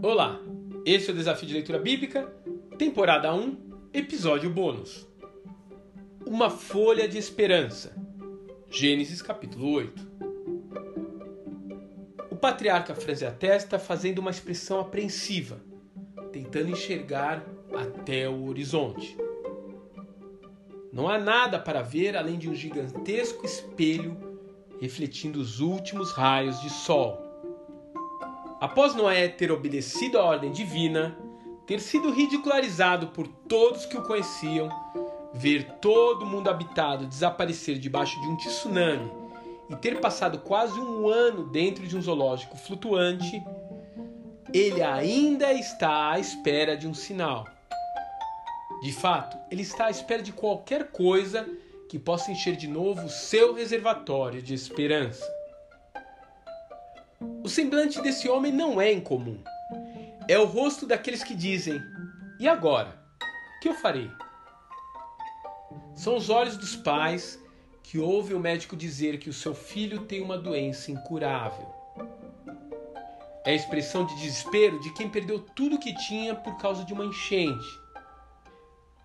Olá, esse é o Desafio de Leitura Bíblica, temporada 1, episódio bônus. Uma folha de esperança. Gênesis capítulo 8. O patriarca franze a testa fazendo uma expressão apreensiva, tentando enxergar até o horizonte. Não há nada para ver além de um gigantesco espelho refletindo os últimos raios de sol. Após Noé ter obedecido à ordem divina, ter sido ridicularizado por todos que o conheciam, ver todo mundo habitado desaparecer debaixo de um tsunami e ter passado quase um ano dentro de um zoológico flutuante, ele ainda está à espera de um sinal. De fato, ele está à espera de qualquer coisa que possa encher de novo o seu reservatório de esperança. O semblante desse homem não é incomum. É o rosto daqueles que dizem: E agora? O que eu farei? São os olhos dos pais que ouvem o médico dizer que o seu filho tem uma doença incurável. É a expressão de desespero de quem perdeu tudo que tinha por causa de uma enchente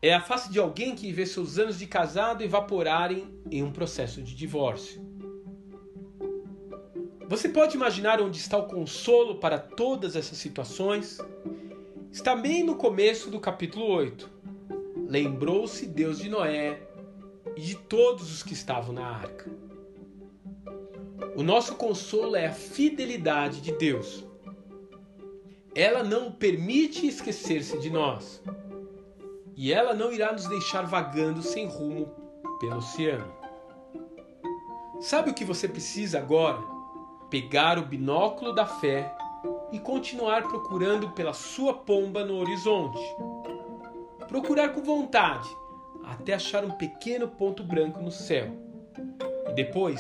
é a face de alguém que vê seus anos de casado evaporarem em um processo de divórcio. Você pode imaginar onde está o consolo para todas essas situações? Está bem no começo do capítulo 8. Lembrou-se Deus de Noé e de todos os que estavam na arca. O nosso consolo é a fidelidade de Deus. Ela não permite esquecer-se de nós e ela não irá nos deixar vagando sem rumo pelo oceano. Sabe o que você precisa agora? Pegar o binóculo da fé e continuar procurando pela sua pomba no horizonte. Procurar com vontade até achar um pequeno ponto branco no céu. E depois,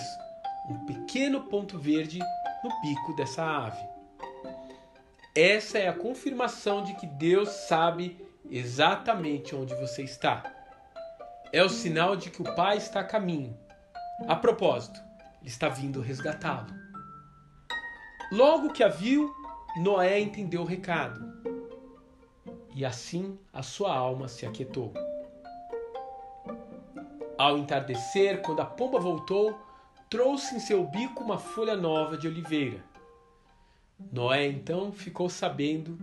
um pequeno ponto verde no bico dessa ave. Essa é a confirmação de que Deus sabe exatamente onde você está. É o sinal de que o Pai está a caminho. A propósito, ele está vindo resgatá-lo. Logo que a viu, Noé entendeu o recado. E assim a sua alma se aquietou. Ao entardecer, quando a pomba voltou, trouxe em seu bico uma folha nova de oliveira. Noé então ficou sabendo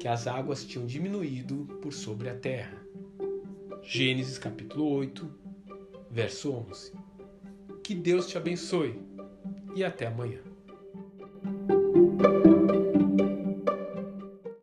que as águas tinham diminuído por sobre a terra. Gênesis capítulo 8, verso 11. Que Deus te abençoe e até amanhã.